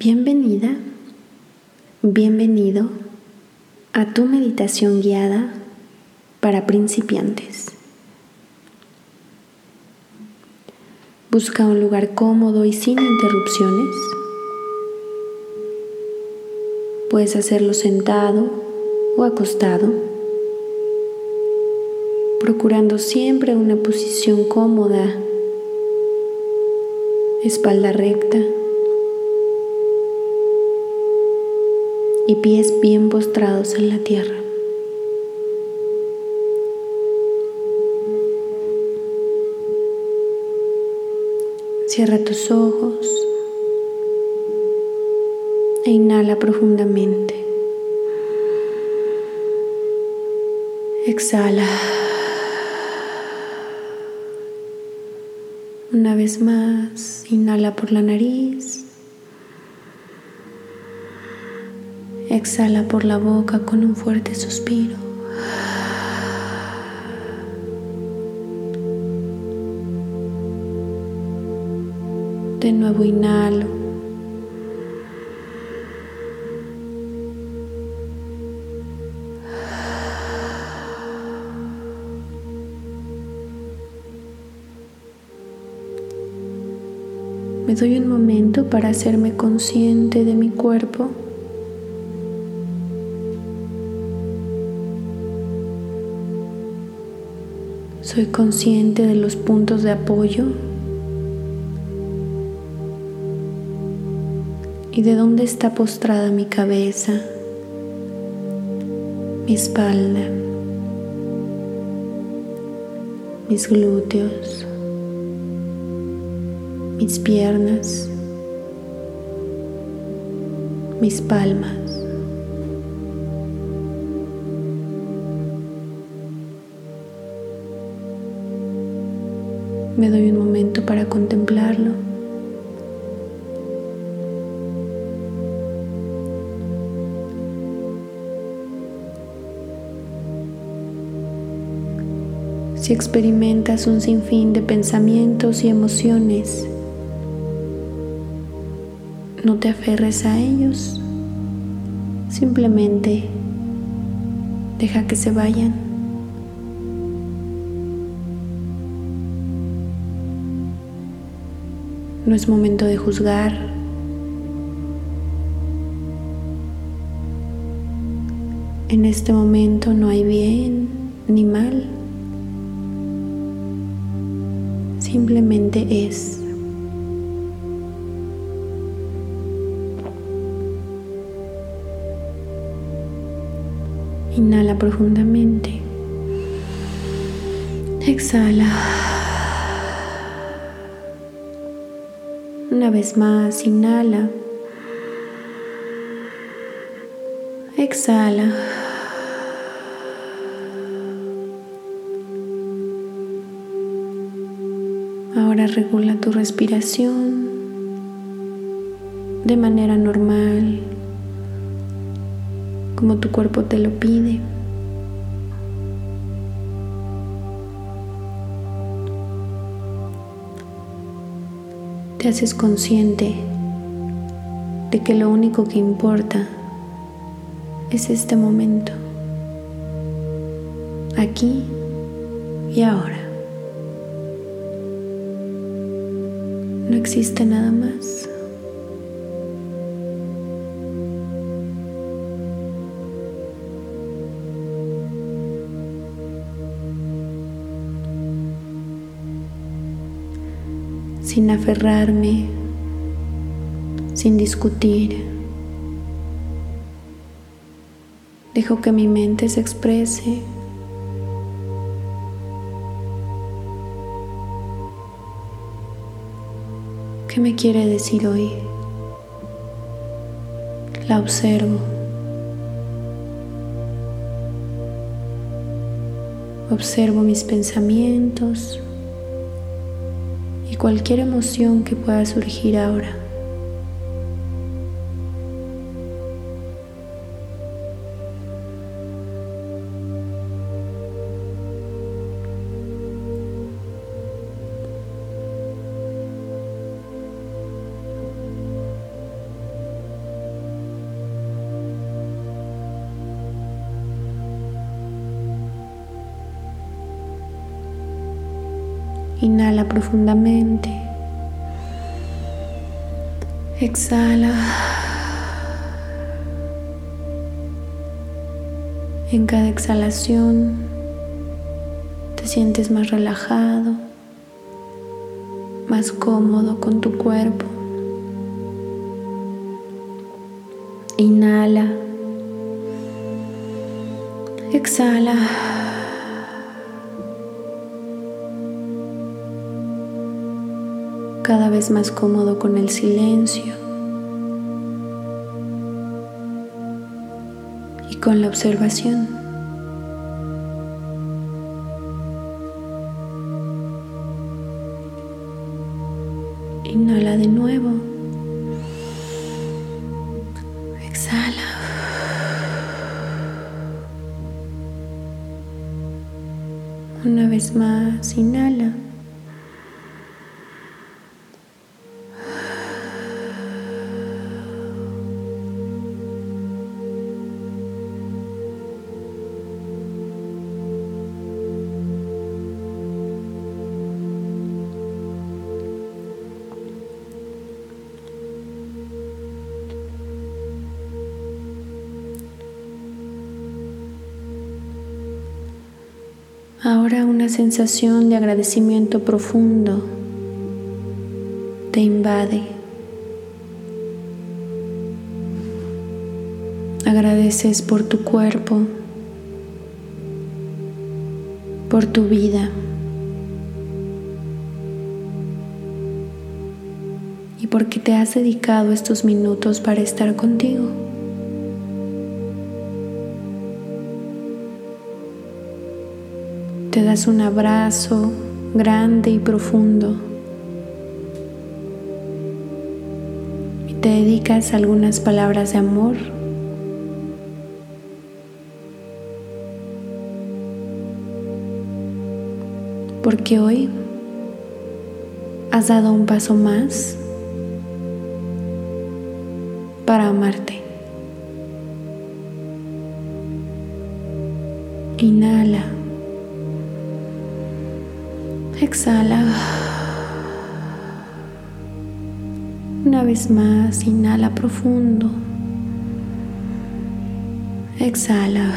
Bienvenida, bienvenido a tu meditación guiada para principiantes. Busca un lugar cómodo y sin interrupciones. Puedes hacerlo sentado o acostado, procurando siempre una posición cómoda, espalda recta y pies bien postrados en la tierra. Cierra tus ojos e inhala profundamente. Exhala. Una vez más, inhala por la nariz. Exhala por la boca con un fuerte suspiro. De nuevo inhalo. Me doy un momento para hacerme consciente de mi cuerpo. Soy consciente de los puntos de apoyo y de dónde está postrada mi cabeza, mi espalda, mis glúteos, mis piernas, mis palmas. Me doy un momento para contemplarlo. Si experimentas un sinfín de pensamientos y emociones, no te aferres a ellos, simplemente deja que se vayan. No es momento de juzgar. En este momento no hay bien ni mal. Simplemente es. Inhala profundamente. Exhala. Una vez más, inhala. Exhala. Ahora regula tu respiración de manera normal, como tu cuerpo te lo pide. Te haces consciente de que lo único que importa es este momento, aquí y ahora. No existe nada más. Sin aferrarme, sin discutir. Dejo que mi mente se exprese. ¿Qué me quiere decir hoy? La observo. Observo mis pensamientos, cualquier emoción que pueda surgir ahora. Inhala profundamente. Exhala. En cada exhalación te sientes más relajado, más cómodo con tu cuerpo. Inhala. Exhala. Cada vez más cómodo con el silencio y con la observación. Inhala de nuevo. Una vez más, inhala. Ahora una sensación de agradecimiento profundo te invade. Agradeces por tu cuerpo, por tu vida y porque te has dedicado estos minutos para estar contigo. Te das un abrazo grande y profundo. Y te dedicas algunas palabras de amor. Porque hoy has dado un paso más para amarte. Inhala. Exhala. Una vez más, inhala profundo. Exhala.